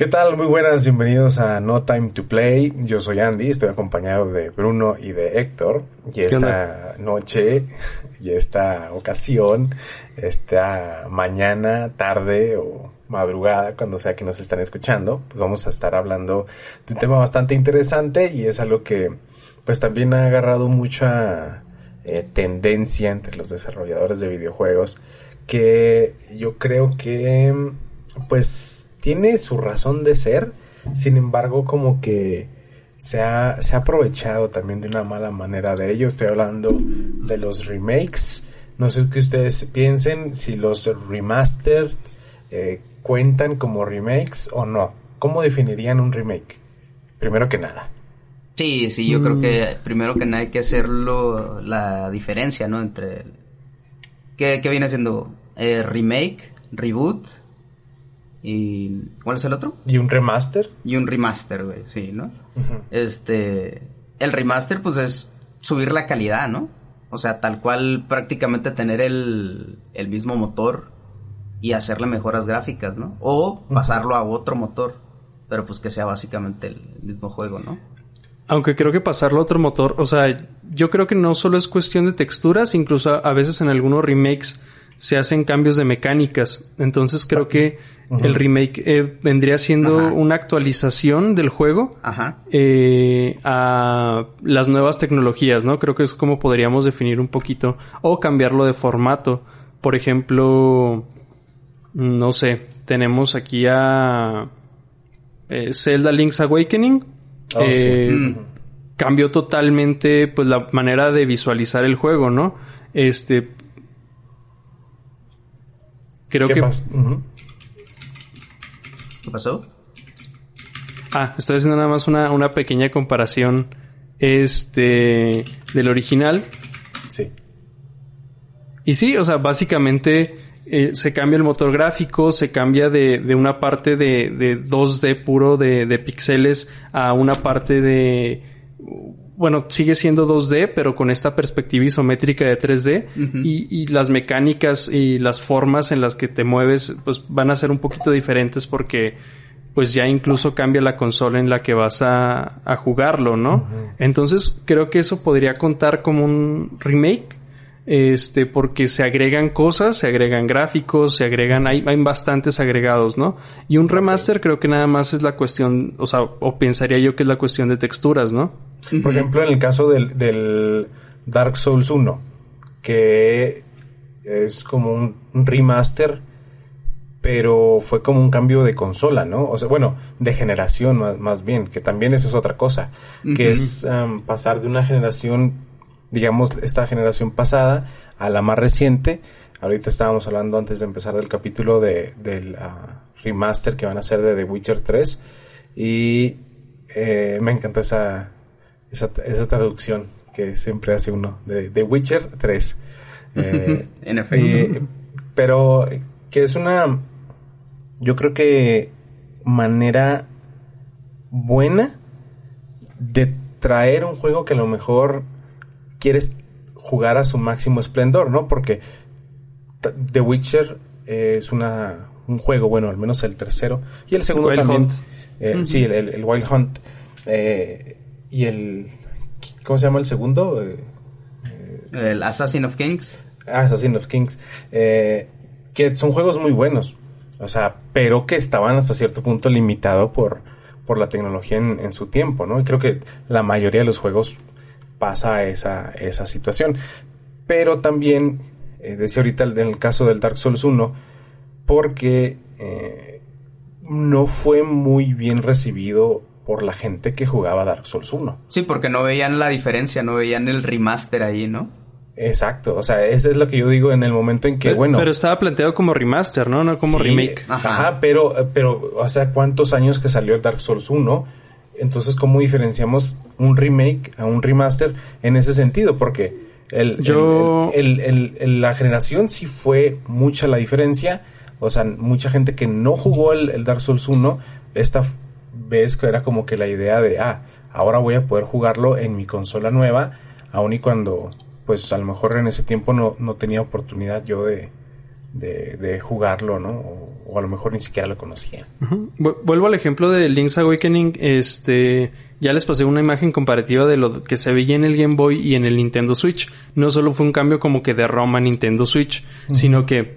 ¿Qué tal? Muy buenas, bienvenidos a No Time to Play. Yo soy Andy, estoy acompañado de Bruno y de Héctor. Y esta noche, y esta ocasión, esta mañana, tarde o madrugada, cuando sea que nos están escuchando, pues vamos a estar hablando de un tema bastante interesante y es algo que pues también ha agarrado mucha eh, tendencia entre los desarrolladores de videojuegos que yo creo que pues tiene su razón de ser, sin embargo como que se ha, se ha aprovechado también de una mala manera de ello. Estoy hablando de los remakes. No sé qué ustedes piensen, si los remastered eh, cuentan como remakes o no. ¿Cómo definirían un remake? Primero que nada. Sí, sí, yo creo que mm. primero que nada hay que hacerlo la diferencia, ¿no? Entre... ¿Qué, viene siendo? Eh, remake, reboot y ¿cuál es el otro? Y un remaster. Y un remaster, güey, sí, ¿no? Este, el remaster pues es subir la calidad, ¿no? O sea, tal cual prácticamente tener el, el mismo motor y hacerle mejoras gráficas, ¿no? O pasarlo a otro motor, pero pues que sea básicamente el mismo juego, ¿no? Aunque creo que pasarlo a otro motor, o sea, yo creo que no solo es cuestión de texturas, incluso a veces en algunos remakes se hacen cambios de mecánicas. Entonces creo que el remake eh, vendría siendo una actualización del juego eh, a las nuevas tecnologías, ¿no? Creo que es como podríamos definir un poquito. O cambiarlo de formato. Por ejemplo, no sé, tenemos aquí a eh, Zelda Link's Awakening. Oh, mm. Cambió totalmente pues la manera de visualizar el juego, ¿no? Este. Creo que. ¿Qué pasó? Ah, estoy haciendo nada más una, una pequeña comparación este del original. Sí. Y sí, o sea, básicamente eh, se cambia el motor gráfico, se cambia de, de una parte de, de 2D puro de, de píxeles a una parte de bueno, sigue siendo 2D, pero con esta perspectiva isométrica de 3D y, y, las mecánicas y las formas en las que te mueves, pues van a ser un poquito diferentes porque pues ya incluso cambia la consola en la que vas a, a jugarlo, ¿no? Entonces creo que eso podría contar como un remake este, porque se agregan cosas, se agregan gráficos, se agregan, hay, hay bastantes agregados, ¿no? Y un remaster creo que nada más es la cuestión, o sea, o pensaría yo que es la cuestión de texturas, ¿no? Por ejemplo, en el caso del, del Dark Souls 1, que es como un, remaster, pero fue como un cambio de consola, ¿no? O sea, bueno, de generación más, bien, que también esa es otra cosa, que es um, pasar de una generación digamos, esta generación pasada a la más reciente. Ahorita estábamos hablando antes de empezar del capítulo de, del ah, remaster que van a hacer de The Witcher 3 y eh, me encanta esa, esa, esa, traducción que siempre hace uno de The Witcher 3. Eh, en efecto. pero que es una, yo creo que manera buena de traer un juego que a lo mejor quieres jugar a su máximo esplendor, ¿no? Porque The Witcher es una, un juego, bueno, al menos el tercero. Y el segundo también. Eh, sí, el, Wild Hunt. Eh, y el. ¿Cómo se llama el segundo? Eh, el Assassin of Kings. Assassin of Kings. que son juegos muy buenos. O sea, pero que estaban hasta cierto punto limitados por, por la tecnología en, en, su tiempo, ¿no? Y creo que la mayoría de los juegos pasa esa, esa situación. Pero también, eh, decía ahorita en el caso del Dark Souls 1, porque eh, no fue muy bien recibido por la gente que jugaba Dark Souls 1. Sí, porque no veían la diferencia, no veían el remaster ahí, ¿no? Exacto, o sea, eso es lo que yo digo en el momento en que, bueno... Pero estaba planteado como remaster, ¿no? No como remake. Ajá. pero, pero, o sea, ¿cuántos años que salió el Dark Souls 1? Entonces, ¿cómo diferenciamos un remake a un remaster en ese sentido? Porque el, la generación sí fue mucha la diferencia. O sea, mucha gente que no jugó el, Dark Souls 1, esta vez que era como que la idea de, ah, ahora voy a poder jugarlo en mi consola nueva, aun y cuando, pues a lo mejor en ese tiempo no, no tenía oportunidad yo de, de, jugarlo, ¿no? O, a lo mejor ni siquiera lo conocían. Vuelvo al ejemplo de Link's Awakening, este, ya les pasé una imagen comparativa de lo que se veía en el Game Boy y en el Nintendo Switch. No solo fue un cambio como que de ROM a Nintendo Switch, sino que,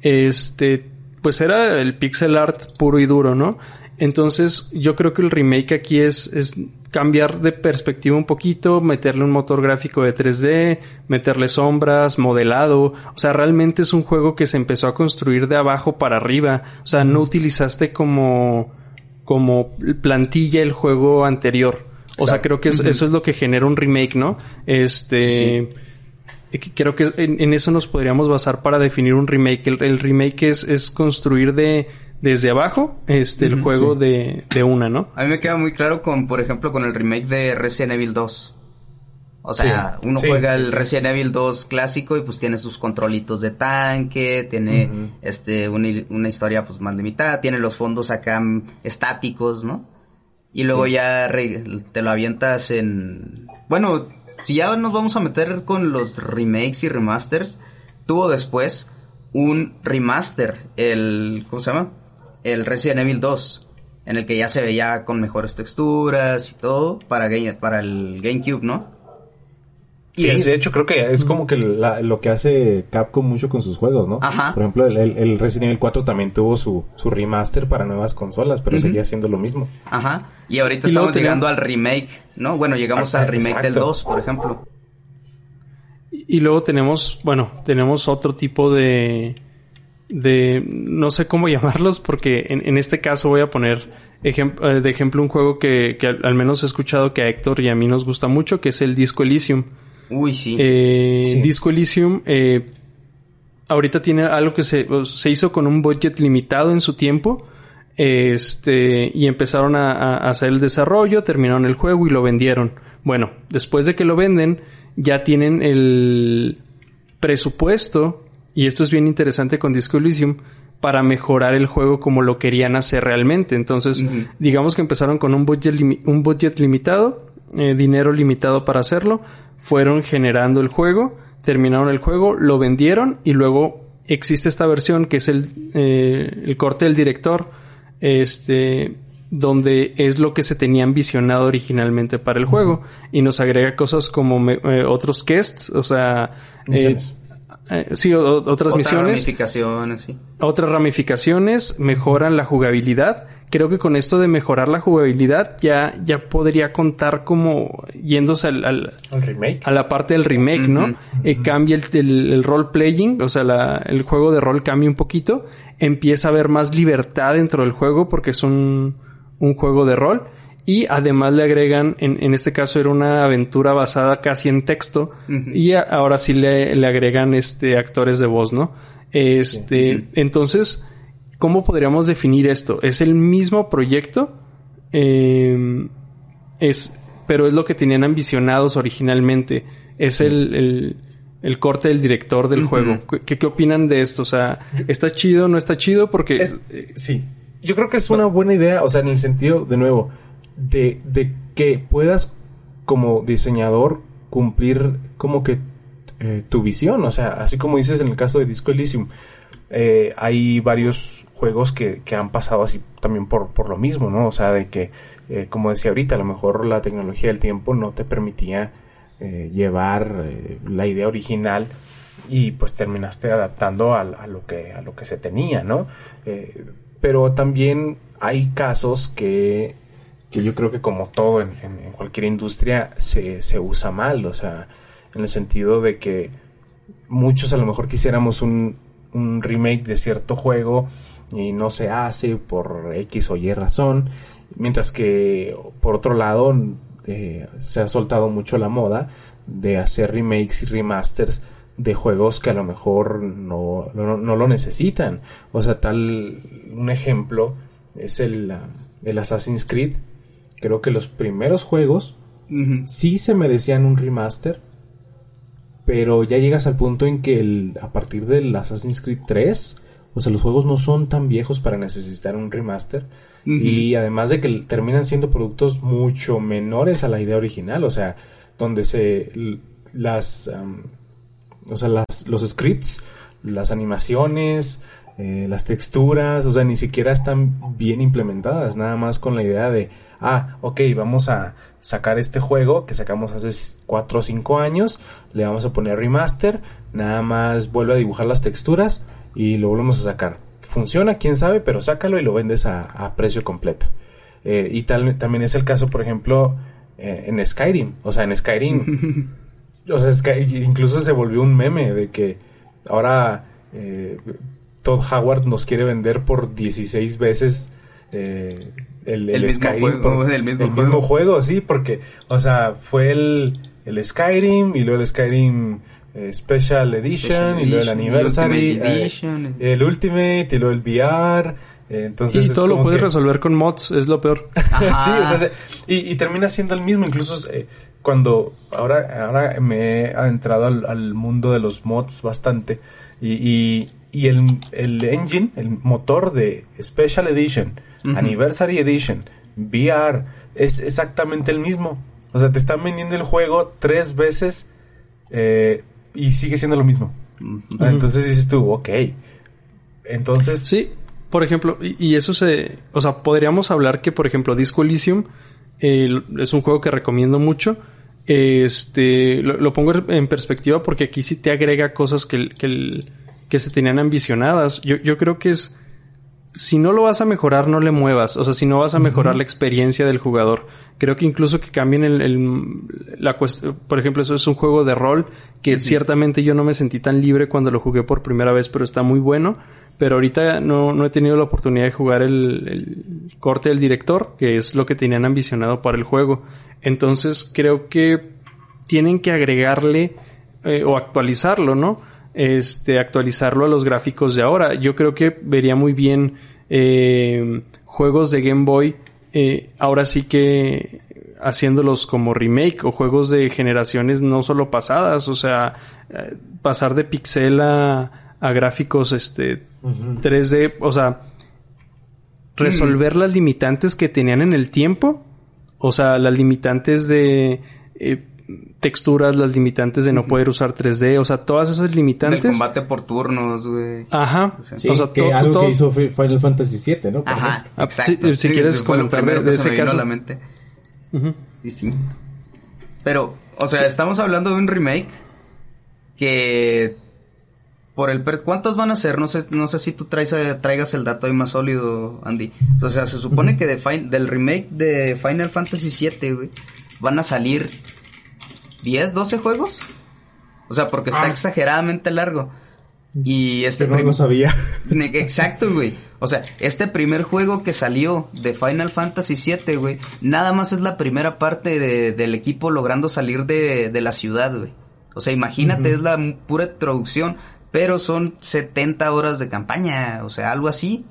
este, pues era el pixel art puro y duro, ¿no? Entonces, yo creo que el remake aquí es, es cambiar de perspectiva un poquito, meterle un motor gráfico de 3D, meterle sombras, modelado. O sea, realmente es un juego que se empezó a construir de abajo para arriba. O sea, no utilizaste como, como plantilla el juego anterior. O sea, creo que eso es lo que genera un remake, ¿no? Este. Creo que en, eso nos podríamos basar para definir un remake. El, remake es, es construir de, desde abajo este el juego de, de, una, ¿no? A mí me queda muy claro con, por ejemplo, con el remake de Resident Evil 2. O sea, uno juega el Resident Evil 2 clásico y pues tiene sus controlitos de tanque, tiene este una, historia pues más limitada, tiene los fondos acá estáticos, ¿no? Y luego ya te lo avientas en bueno, si ya nos vamos a meter con los remakes y remasters, tuvo después un remaster, el ¿cómo se llama? El Resident Evil 2, en el que ya se veía con mejores texturas y todo para, para el GameCube, ¿no? Sí, de hecho creo que es como que lo que hace Capcom mucho con sus juegos, ¿no? Ajá. Por ejemplo, el, Resident Evil 4 también tuvo su, su remaster para nuevas consolas, pero seguía siendo lo mismo. Ajá. Y ahorita estamos llegando al remake, ¿no? Bueno, llegamos al remake del 2, por ejemplo. Y luego tenemos, bueno, tenemos otro tipo de, de no sé cómo llamarlos porque en, este caso voy a poner eh, de ejemplo un juego que, al, menos he escuchado que a Héctor y a mí nos gusta mucho que es el Disco Elysium. Uy, sí. Eh, Disco Elysium eh, ahorita tiene algo que se, se, hizo con un budget limitado en su tiempo este y empezaron a, a hacer el desarrollo, terminaron el juego y lo vendieron. Bueno, después de que lo venden ya tienen el presupuesto y esto es bien interesante con Disco Elysium para mejorar el juego como lo querían hacer realmente. Entonces, digamos que empezaron con un budget, un budget limitado, eh, dinero limitado para hacerlo, fueron generando el juego, terminaron el juego, lo vendieron y luego existe esta versión que es el, eh, el corte del director, este, donde es lo que se tenía ambicionado originalmente para el juego. Y nos agrega cosas como eh, otros guests, o sea, eh, sí, otras misiones. Ramificaciones, sí. Otras ramificaciones mejoran la jugabilidad. Creo que con esto de mejorar la jugabilidad ya, ya podría contar como yéndose al, al, remake. a la parte del remake, ¿no? Eh, cambia el, el, role playing, o sea, la, el juego de rol cambia un poquito. Empieza a haber más libertad dentro del juego porque es un, un juego de rol y además le agregan, en, en, este caso era una aventura basada casi en texto, y ahora sí le, agregan este actores de voz, ¿no? Este, entonces, ¿cómo podríamos definir esto? ¿Es el mismo proyecto? Em, es, pero es lo que tenían ambicionados originalmente. Es el, el, corte del director del juego. ¿Qué, ¿Qué, opinan de esto? O sea, ¿está chido o no está chido? Porque... Eh, sí. Yo creo que es una buena idea, o sea, en el sentido, de nuevo, de, de que puedas como diseñador cumplir como que eh, tu visión, o sea, así como dices en el caso de Disco Elysium, eh, hay varios juegos que, que, han pasado así también por, por lo mismo, ¿no? O sea, de que, eh, como decía ahorita, a lo mejor la tecnología del tiempo no te permitía llevar la idea original y pues terminaste adaptando a, a, lo que a lo que se tenía, ¿no? pero también hay casos que que yo creo que como todo en, cualquier industria se, se, usa mal, o sea, en el sentido de que muchos a lo mejor quisiéramos un, un remake de cierto juego y no se hace por X o Y razón, mientras que por otro lado eh, se ha soltado mucho la moda de hacer remakes y remasters de juegos que a lo mejor no, no, no lo necesitan. O sea, tal un ejemplo es el, el Assassin's Creed creo que los primeros juegos sí se merecían un remaster, pero ya llegas al punto en que el, a partir del Assassin's Creed 3, o sea, los juegos no son tan viejos para necesitar un remaster. Y además de que terminan siendo productos mucho menores a la idea original, o sea, donde se las, o sea, las, los scripts las animaciones, eh, las texturas, o sea, ni siquiera están bien implementadas, nada más con la idea de, ah, ok, vamos a sacar este juego que sacamos hace 4 o 5 años, le vamos a poner remaster, nada más vuelve a dibujar las texturas y lo volvemos a sacar. Funciona, quién sabe, pero sácalo y lo vendes a, precio completo. Eh, y tal, también es el caso, por ejemplo, eh, en Skyrim. O sea, en Skyrim. o sea, incluso se volvió un meme de que ahora eh, Todd Howard nos quiere vender por 16 veces el, el, Skyrim. Juego, el mismo, juego. sí, porque, o sea, fue el, el Skyrim y luego el Skyrim eh, Special Edition y luego el Anniversary, eh, el Ultimate y luego el VR. Eh, entonces y todo lo puedes resolver con mods, es lo peor. sí, o sea, y, termina siendo el mismo, incluso cuando ahora, ahora me he adentrado al, mundo de los mods bastante y, y, el, el, engine, el motor de Special Edition, Anniversary Edition, VR, es exactamente el mismo. O sea, te están vendiendo el juego tres veces eh, y sigue siendo lo mismo. Entonces dices tú, ok. Entonces. Sí, por ejemplo, y, eso se. O sea, podríamos hablar que, por ejemplo, Disco Elysium es un juego que recomiendo mucho. Este. Lo, pongo en perspectiva porque aquí sí te agrega cosas que, que, que se tenían ambicionadas. Yo, yo creo que es. Si no lo vas a mejorar, no le muevas. O sea, si no vas a mejorar la experiencia del jugador Creo que incluso que cambien el, la cuestión, por ejemplo, eso es un juego de rol que ciertamente yo no me sentí tan libre cuando lo jugué por primera vez, pero está muy bueno. Pero ahorita no, no he tenido la oportunidad de jugar el, corte del director, que es lo que tenían ambicionado para el juego. Entonces creo que tienen que agregarle eh, o actualizarlo, ¿no? Este, actualizarlo a los gráficos de ahora. Yo creo que vería muy bien eh, juegos de Game Boy eh, ahora sí que haciéndolos como remake o juegos de generaciones no solo pasadas, o sea, eh, pasar de pixel a, a gráficos este 3D, o sea, resolver las limitantes que tenían en el tiempo, o sea, las limitantes de eh, texturas, las limitantes de no poder usar 3D, o sea, todas esas limitantes. Del combate por turnos, güey. Ajá. o sea, que algo que hizo Final Fantasy VII, ¿no? Ajá. Ah, si, quieres comentar de, ese caso. la mente. Sí, sí. Pero, o sea, estamos hablando de un remake que por el ¿cuántos van a ser? No sé, no sé si tú traes, traigas el dato ahí más sólido, Andy. O sea, se supone que de del remake de Final Fantasy VII, güey, van a salir 10, 12 juegos. O sea, porque está ah. exageradamente largo. Y este no lo sabía. Exacto, güey. O sea, este primer juego que salió de Final Fantasy VII, güey, nada más es la primera parte del equipo logrando salir de, la ciudad, güey. O sea, imagínate, es la pura introducción, pero son 70 horas de campaña, o sea, algo así.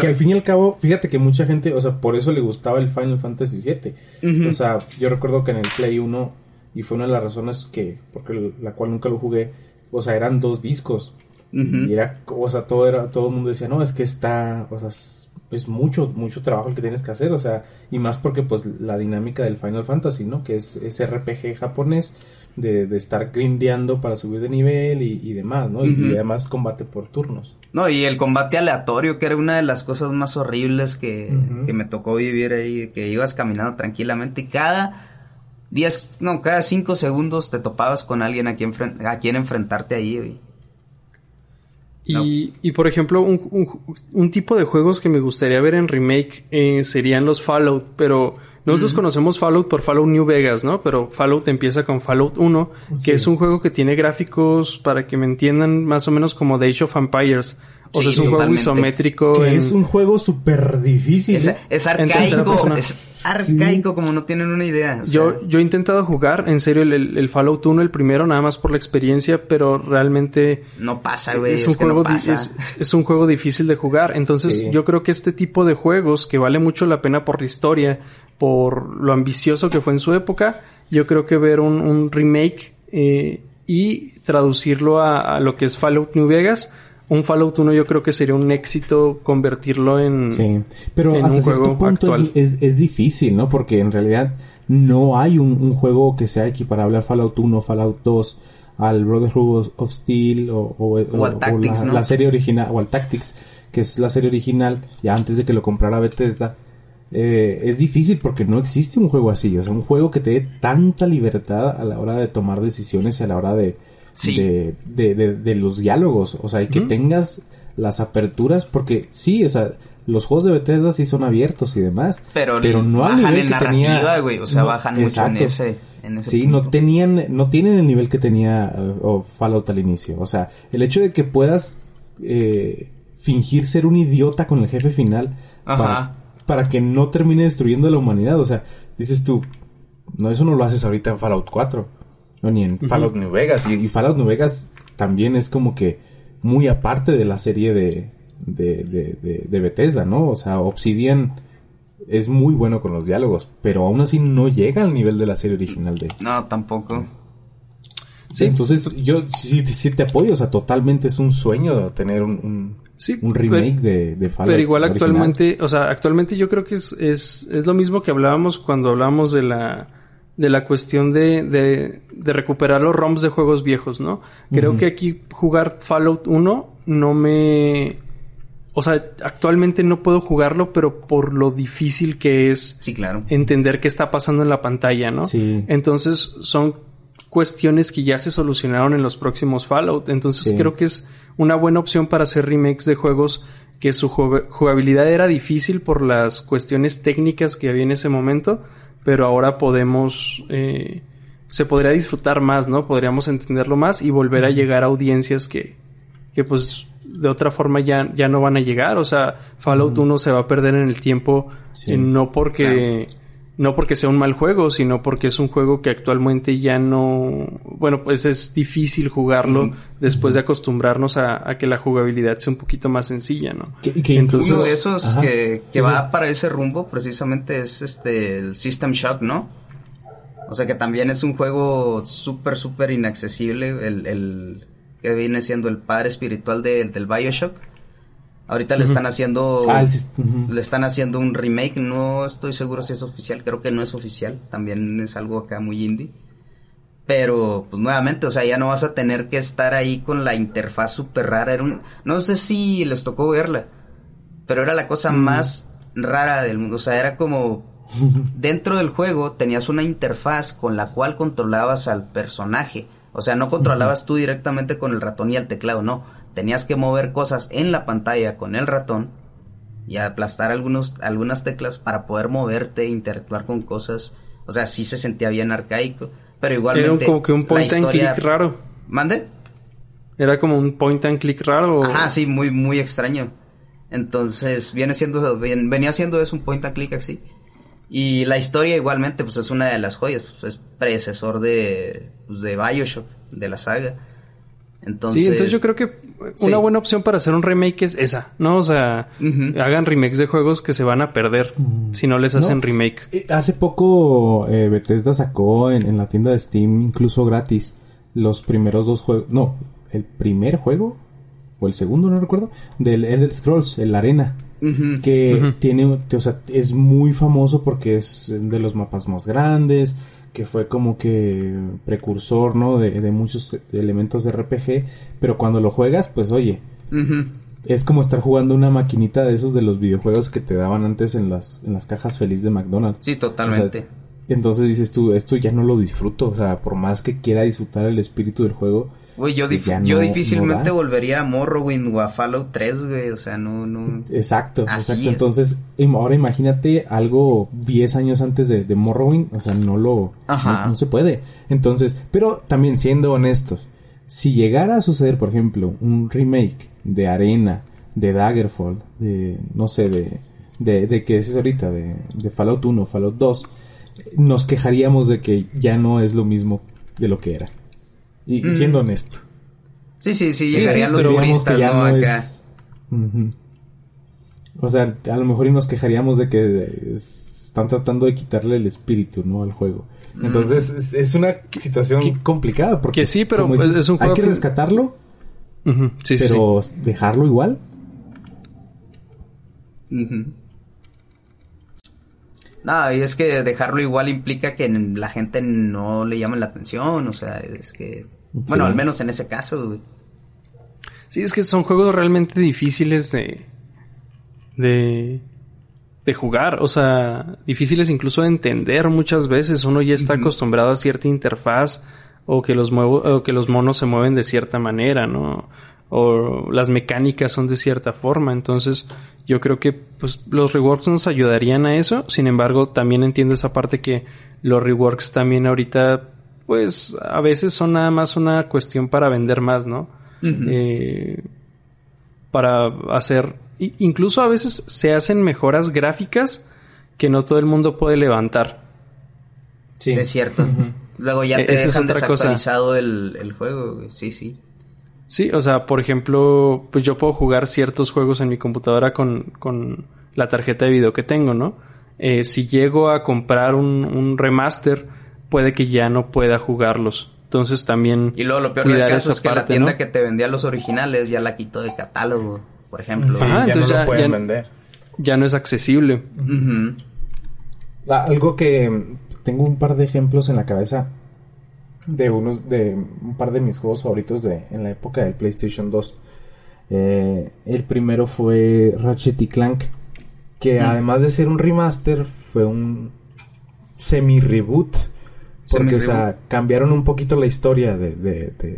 Que, al fin y al cabo, fíjate que mucha gente, o sea, por eso le gustaba el Final Fantasy VII. O sea, yo recuerdo que en el Play 1, y fue una de las razones que, porque la cual nunca lo jugué, o sea, eran dos discos. Y era, o sea, todo era, todo el mundo decía, no, es que está, o sea, es, mucho, mucho trabajo el que tienes que hacer, o sea, y más porque pues la dinámica del Final Fantasy, ¿no? Que es, ese RPG japonés, de, de, estar grindeando para subir de nivel y, demás, ¿no? y, además combate por turnos. No, y el combate aleatorio, que era una de las cosas más horribles que, me tocó vivir ahí, que ibas caminando tranquilamente y cada 10, no, cada 5 segundos te topabas con alguien a quien, a quien enfrentarte ahí. Y, y, por ejemplo, un, un, tipo de juegos que me gustaría ver en remake eh, serían los Fallout, pero nosotros conocemos Fallout por Fallout New Vegas, ¿no? Pero Fallout empieza con Fallout 1, que es un juego que tiene gráficos, para que me entiendan, más o menos como The Age of Empires. O sea, es un juego isométrico. Es un juego súper difícil. Es, arcaico. Es arcaico, como no tienen una idea. yo, yo he intentado jugar, en serio, el, Fallout 1, el primero, nada más por la experiencia, pero realmente. No pasa, güey. Es, un juego, Es, un juego difícil de jugar. Entonces, yo creo que este tipo de juegos, que vale mucho la pena por la historia, por lo ambicioso que fue en su época, yo creo que ver un, remake eh, y traducirlo a, lo que es Fallout New Vegas, un Fallout 1 yo creo que sería un éxito convertirlo en, sí. Pero hasta un juego punto Es, es, difícil, ¿no? Porque en realidad no hay un, juego que sea equiparable a Fallout 1, Fallout 2, al Brotherhood of Steel o, la, serie original, o al Tactics, que es la serie original, ya antes de que lo comprara Bethesda, eh, es difícil porque no existe un juego así, o sea, un juego que te dé tanta libertad a la hora de tomar decisiones y a la hora de, de, los diálogos, o sea, y que tengas las aperturas, porque sí, o sea, los juegos de Bethesda sí son abiertos y demás, pero, no bajan nivel en que tenía, güey, o sea, bajan mucho en ese, sí, no tenían, no tienen el nivel que tenía uh, Fallout al inicio, o sea, el hecho de que puedas eh, fingir ser un idiota con el jefe final Para, que no termine destruyendo la humanidad. O sea, dices tú, no, eso no lo haces ahorita en Fallout 4. No, ni en Fallout New Vegas. Y, Fallout New Vegas también es como que muy aparte de la serie de, de, de, de, Bethesda, ¿no? O sea, Obsidian es muy bueno con los diálogos, pero aún así no llega al nivel de la serie original de... No, tampoco. Sí. Entonces, yo sí, sí, te apoyo, o sea, totalmente es un sueño tener un, un, remake de, de Fallout. Pero igual actualmente, o sea, actualmente yo creo que es, es, es lo mismo que hablábamos cuando hablábamos de la de la cuestión de, de, de recuperar los ROMs de juegos viejos, ¿no? Creo que aquí jugar Fallout 1 no me... O sea, actualmente no puedo jugarlo, pero por lo difícil que es sí, claro. entender qué está pasando en la pantalla, ¿no? Sí. Entonces son cuestiones que ya se solucionaron en los próximos Fallout. Entonces creo que es una buena opción para hacer remakes de juegos que su jugabilidad era difícil por las cuestiones técnicas que había en ese momento, pero ahora podemos, eh, se podría disfrutar más, ¿no? Podríamos entenderlo más y volver a llegar a audiencias que, que pues de otra forma ya, ya no van a llegar. O sea, Fallout 1 se va a perder en el tiempo, eh, no porque no porque sea un mal juego, sino porque es un juego que actualmente ya no, bueno, pues es difícil jugarlo después de acostumbrarnos a, que la jugabilidad sea un poquito más sencilla, ¿no? Entonces, uno de esos que, va para ese rumbo precisamente es este el System Shock, ¿no? O sea que también es un juego súper, súper inaccesible, el, el que viene siendo el padre espiritual del Bioshock Ahorita le están haciendo ah, le están haciendo un remake, no estoy seguro si es oficial, creo que no es oficial, también es algo acá muy indie. Pero pues nuevamente, o sea, ya no vas a tener que estar ahí con la interfaz súper rara, era un no sé si les tocó verla, pero era la cosa más rara del mundo, o sea, era como dentro del juego tenías una interfaz con la cual controlabas al personaje. O sea, no controlabas tú directamente con el ratón y el teclado, no tenías que mover cosas en la pantalla con el ratón y aplastar algunos, algunas teclas para poder moverte e interactuar con cosas. O sea, sí se sentía bien arcaico, pero igualmente... Era como que un point and click raro. ¿Mande? Era como un point and click raro. Ajá, sí, muy, muy extraño. Entonces, viene siendo, venía siendo eso un point and click así. Y la historia igualmente, pues es una de las joyas, pues, es predecesor de, pues, de Bioshock, de la saga. Entonces, sí, entonces yo creo que una buena opción para hacer un remake es esa, ¿no? O sea, hagan remakes de juegos que se van a perder mm. si no les hacen remake. Eh, hace poco eh, Bethesda sacó en, la tienda de Steam, incluso gratis, los primeros dos juegos. No, el primer juego, o el segundo, no recuerdo, del Elder Scrolls, el Arena. Que tiene, o sea, es muy famoso porque es de los mapas más grandes, que fue como que precursor, ¿no? De, muchos elementos de RPG, pero cuando lo juegas, pues oye, es como estar jugando una maquinita de esos de los videojuegos que te daban antes en las, en las cajas feliz de McDonald's. Sí, totalmente. entonces dices tú, esto ya no lo disfruto, o sea, por más que quiera disfrutar el espíritu del juego, Güey, yo, yo difícilmente volvería a Morrowind o a Fallout 3, güey. O sea, no, no. Exacto, exacto. Entonces, ahora imagínate algo 10 años antes de, Morrowind. O sea, no lo. No, se puede. Entonces, pero también siendo honestos, si llegara a suceder, por ejemplo, un remake de Arena, de Daggerfall, de. No sé, de. De, de que es ahorita, de, de Fallout 1, Fallout 2, nos quejaríamos de que ya no es lo mismo de lo que era. Y, mm. siendo honesto. Sí, sí, sí, llegarían los puristas, ¿no? Acá. O sea, a lo mejor y nos quejaríamos de que están tratando de quitarle el espíritu, ¿no? Al juego. Mm. Entonces, es, una situación complicada. Porque que sí, pero es un juego Hay que rescatarlo. sí, pero dejarlo igual. No, y es que dejarlo igual implica que la gente no le llame la atención, o sea, es que Bueno, al menos en ese caso, güey. Sí, es que son juegos realmente difíciles de. de. de jugar. O sea, difíciles incluso de entender muchas veces. Uno ya está acostumbrado a cierta interfaz. O que los muevo, o que los monos se mueven de cierta manera, ¿no? O las mecánicas son de cierta forma. Entonces, yo creo que pues los reworks nos ayudarían a eso. Sin embargo, también entiendo esa parte que los reworks también ahorita, pues, a veces son nada más una cuestión para vender más, ¿no? Eh, para hacer, incluso a veces se hacen mejoras gráficas que no todo el mundo puede levantar. Sí. Es cierto. Luego ya e-, te Esa dejan desactualizado el, el juego, sí, sí. Sí, o sea, por ejemplo, pues yo puedo jugar ciertos juegos en mi computadora con, con la tarjeta de video que tengo, ¿no? Eh, si llego a comprar un, un, remaster, puede que ya no pueda jugarlos. Entonces también. Y luego lo peor del caso es que la tienda que te vendía los originales ya la quitó de catálogo, por ejemplo. Sí, ya entonces no lo pueden vender. Ya no es accesible. Ah, algo que tengo un par de ejemplos en la cabeza de unos de un par de mis juegos favoritos de en la época del PlayStation 2. Eh, el primero fue Ratchet y Clank, que además de ser un remaster fue un semi reboot porque, o sea, cambiaron un poquito la historia de,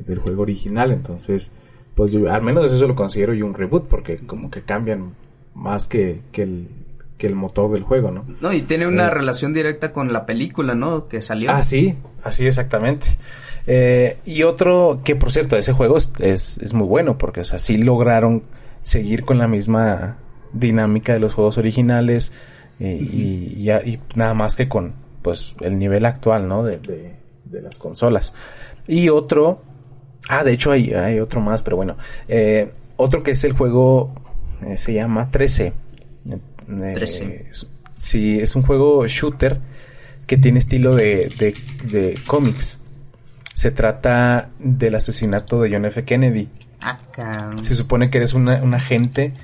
del juego original. Entonces, pues yo, al menos eso lo considero yo un reboot, porque como que cambian más que, que, el, que el motor del juego, ¿no? No, y tiene una eh, relación directa con la película, ¿no? Que salió. Ah, sí, así exactamente. Eh, y otro, que por cierto, ese juego es, es, muy bueno, porque, o sea, sí lograron seguir con la misma dinámica de los juegos originales eh, y, y nada más que con pues el nivel actual, ¿no? De, de, las consolas. Y otro, ah, de hecho hay, hay otro más, pero bueno, eh, otro que es el juego, eh, se llama 13. 13. Eh, sí, es un juego shooter que tiene estilo de, de, de cómics. Se trata del asesinato de John F. Kennedy. Acá. Se supone que eres una, un agente,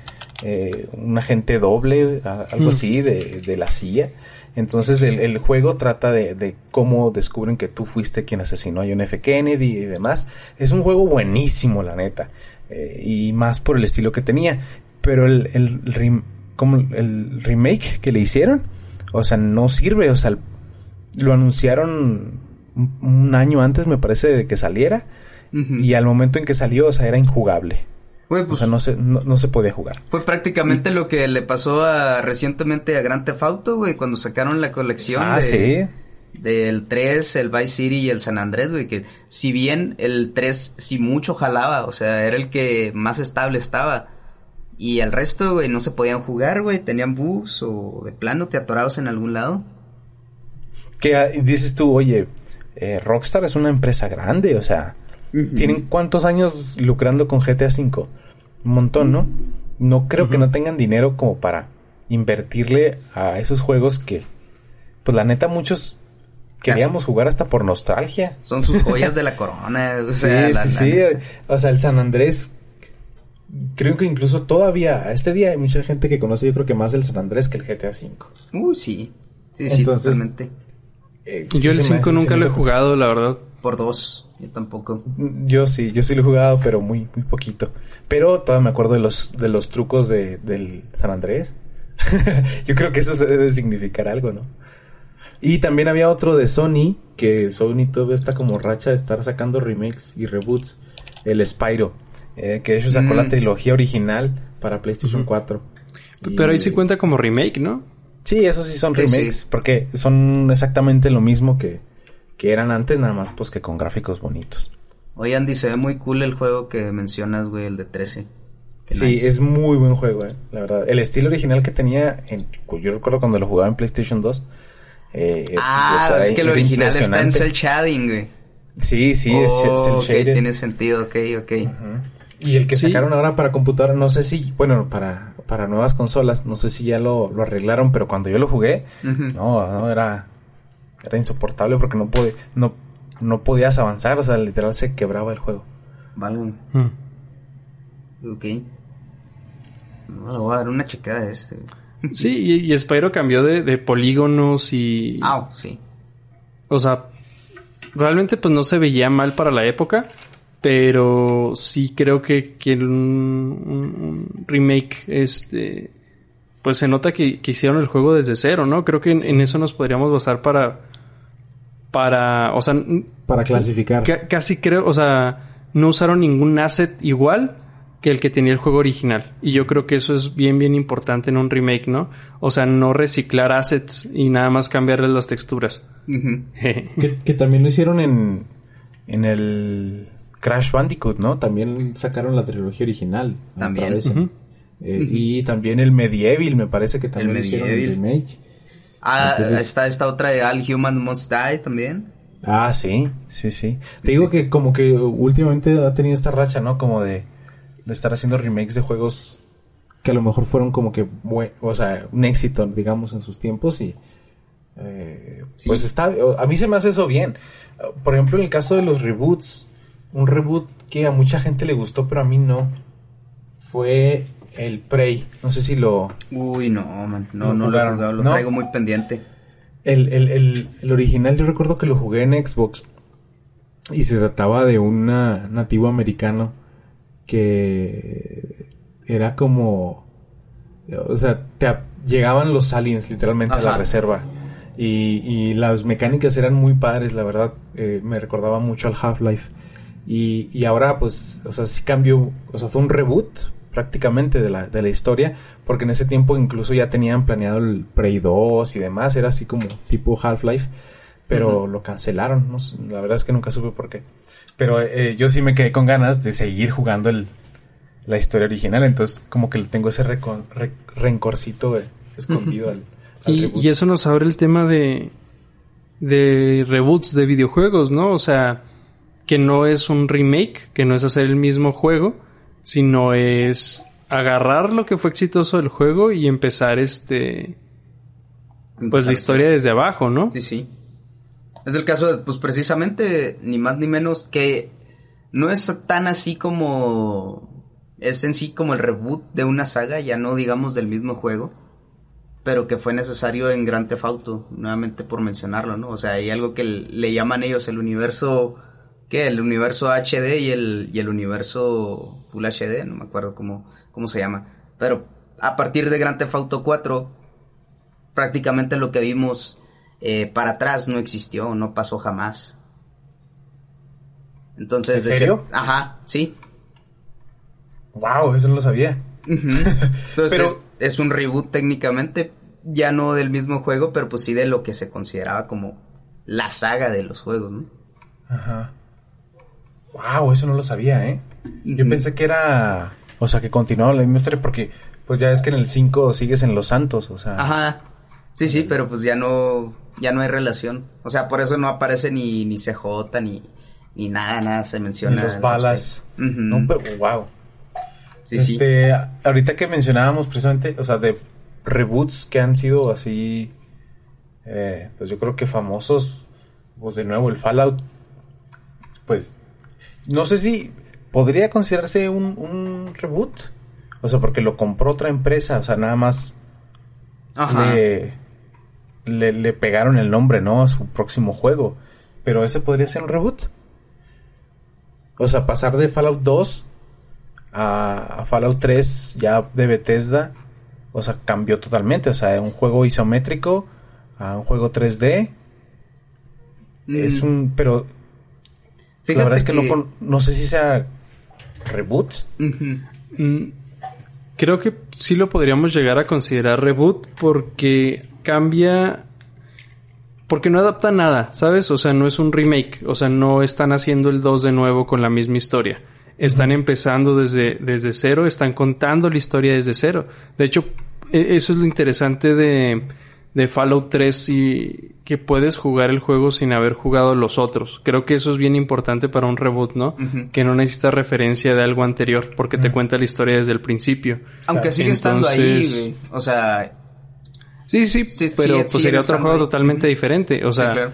un agente doble, algo mm. así, de, de la CIA entonces el, juego trata de, cómo descubren que tú fuiste quien asesinó a John F. Kennedy y demás. Es un juego buenísimo, la neta. Eh, y más por el estilo que tenía. Pero el, el, como el remake que le hicieron, o sea, no sirve. O sea, lo anunciaron un, año antes, me parece, de que saliera. Y al momento en que salió, o sea, era injugable o pues sea, no se, no, se podía jugar. Fue prácticamente lo que le pasó a recientemente a Grand Theft Auto, güey, cuando sacaron la colección ah, ¿sí? del 3, el Vice City y el San Andrés, güey, que si bien el 3 si mucho jalaba, o sea, era el que más estable estaba. Y el resto, güey, no se podían jugar, güey, tenían bugs o de plano te atorados en algún lado. Que ah, dices tú, oye, eh, Rockstar es una empresa grande, o sea, ¿Tienen cuántos años lucrando con GTA V? Un montón, ¿no? No creo que no tengan dinero como para invertirle a esos juegos que, pues la neta, muchos queríamos jugar hasta por nostalgia. Son sus joyas de la corona. O sí, sí, sí. O sea, el San Andrés, creo que incluso todavía, a este día hay mucha gente que conoce, yo creo que más el San Andrés que el GTA V. Uh, sí. Sí, sí, totalmente. Eh, yo el 5 nunca lo he jugado, la verdad. Por dos. Yo tampoco. Yo sí, yo sí lo he jugado, pero muy, muy poquito. Pero todavía me acuerdo de los, de los trucos de, del San Andrés. yo creo que eso se debe significar algo, ¿no? Y también había otro de Sony, que Sony todavía está como racha de estar sacando remakes y reboots. El Spyro, eh, que de hecho sacó la mm. trilogía original para PlayStation 4. Pero ahí sí cuenta como remake, ¿no? Sí, esos sí son remakes, porque son exactamente lo mismo que, que eran antes, nada más pues que con gráficos bonitos. Oye Andy, se ve muy cool el juego que mencionas, güey, el de 13. sí, es muy buen juego, eh, la verdad. El estilo original que tenía, en, yo recuerdo cuando lo jugaba en PlayStation 2. Eh, ah, es que el original está en cel shading, güey. Sí, sí, es, el shading. tiene sentido, ok, ok. Y el que sacaron ahora para computadora, no sé si, bueno, para, para nuevas consolas, no sé si ya lo, lo arreglaron, pero cuando yo lo jugué, no, no, era, era insoportable porque no, pude, no, no podías avanzar, o sea, literal se quebraba el juego. Vale. Hmm. Ok. No, voy a dar una chequeada de este. Sí, y, Spyro cambió de, polígonos y... Ah, sí. O sea, realmente pues no se veía mal para la época, pero sí creo que, que un, remake, este, pues se nota que, hicieron el juego desde cero, ¿no? Creo que en, eso nos podríamos basar para, para, o sea, para clasificar. casi creo, o sea, no usaron ningún asset igual que el que tenía el juego original. Y yo creo que eso es bien, bien importante en un remake, ¿no? O sea, no reciclar assets y nada más cambiarles las texturas. que, también lo hicieron en, en el Crash Bandicoot, ¿no? También sacaron la trilogía original. También. Eh, y también el Medieval, me parece que también hicieron el remake. Ah, está esta otra de All Human Must Die también. Ah, sí, sí, sí. Te digo que como que últimamente ha tenido esta racha, ¿no? Como de de estar haciendo remakes de juegos que a lo mejor fueron como que, o sea, un éxito, digamos, en sus tiempos y... Eh, pues está, a mí se me hace eso bien. Por ejemplo, en el caso de los reboots, un reboot que a mucha gente le gustó, pero a mí no, fue el Prey. No sé si lo... Uy, no, man. no, no, lo, lo traigo muy pendiente. El, el, el, el, original yo recuerdo que lo jugué en Xbox y se trataba de un nativo americano que era como, o sea, te llegaban los aliens literalmente a la reserva. Y, y, las mecánicas eran muy padres, la verdad. Eh, me recordaba mucho al Half-Life. Y, y, ahora, pues, o sea, sí cambió, o sea, fue un reboot prácticamente de la, de la historia, porque en ese tiempo incluso ya tenían planeado el Prey 2 y demás, era así como tipo Half-Life, pero lo cancelaron, ¿no? la verdad es que nunca supe por qué. Pero eh, yo sí me quedé con ganas de seguir jugando el, la historia original. Entonces, como que tengo ese rencorcito escondido al, y, y, eso nos abre el tema de, de reboots de videojuegos, ¿no? O sea, que no es un remake, que no es hacer el mismo juego, sino es agarrar lo que fue exitoso del juego y empezar este. Pues la historia desde abajo, ¿no? Sí, sí. Es el caso de, pues precisamente, ni más ni menos que no es tan así como. Es en sí como el reboot de una saga, ya no digamos del mismo juego, pero que fue necesario en Grand Theft Auto, nuevamente por mencionarlo, ¿no? O sea, hay algo que le llaman ellos el universo. ¿Qué? El universo HD y el, y el universo Full HD, no me acuerdo cómo, cómo se llama. Pero a partir de Grand Theft Auto 4, prácticamente lo que vimos eh, para atrás no existió, no pasó jamás. Entonces, ¿En serio? ajá, sí. Wow, eso no lo sabía. Entonces es, un reboot técnicamente, ya no del mismo juego, pero pues sí de lo que se consideraba como la saga de los juegos, ¿no? Ajá. Wow, eso no lo sabía, ¿eh? Yo pensé que era, o sea, que continuaba la misma historia porque pues ya es que en el 5 sigues en Los Santos, o sea. Ajá. Sí, sí, pero pues ya no ya no hay relación. O sea, por eso no aparece ni, ni CJ, ni, ni nada, nada se menciona. Ni los balas. No, pero wow. este, ahorita que mencionábamos precisamente, o sea, de reboots que han sido así, eh, pues yo creo que famosos, pues de nuevo el Fallout, pues, no sé si podría considerarse un, un reboot. O sea, porque lo compró otra empresa, o sea, nada más Ajá le, pegaron el nombre, ¿no? A su próximo juego. Pero ese podría ser un reboot. O sea, pasar de Fallout 2 a, Fallout 3 ya de Bethesda. O sea, cambió totalmente. O sea, un juego isométrico a un juego 3D. Es mm. un... Pero... la verdad es que, No, no sé si sea reboot. Mm, creo que sí lo podríamos llegar a considerar reboot porque cambia porque no adapta nada, ¿sabes? O sea, no es un remake, o sea, no están haciendo el 2 de nuevo con la misma historia. Están empezando desde, desde cero, están contando la historia desde cero. De hecho, e, eso es lo interesante de, de Fallout 3 y que puedes jugar el juego sin haber jugado los otros. Creo que eso es bien importante para un reboot, ¿no? Que no necesitas referencia de algo anterior porque te cuenta la historia desde el principio. Aunque sigue estando ahí, o sea, Sí, sí, pero pues sería otro juego totalmente diferente. O sea,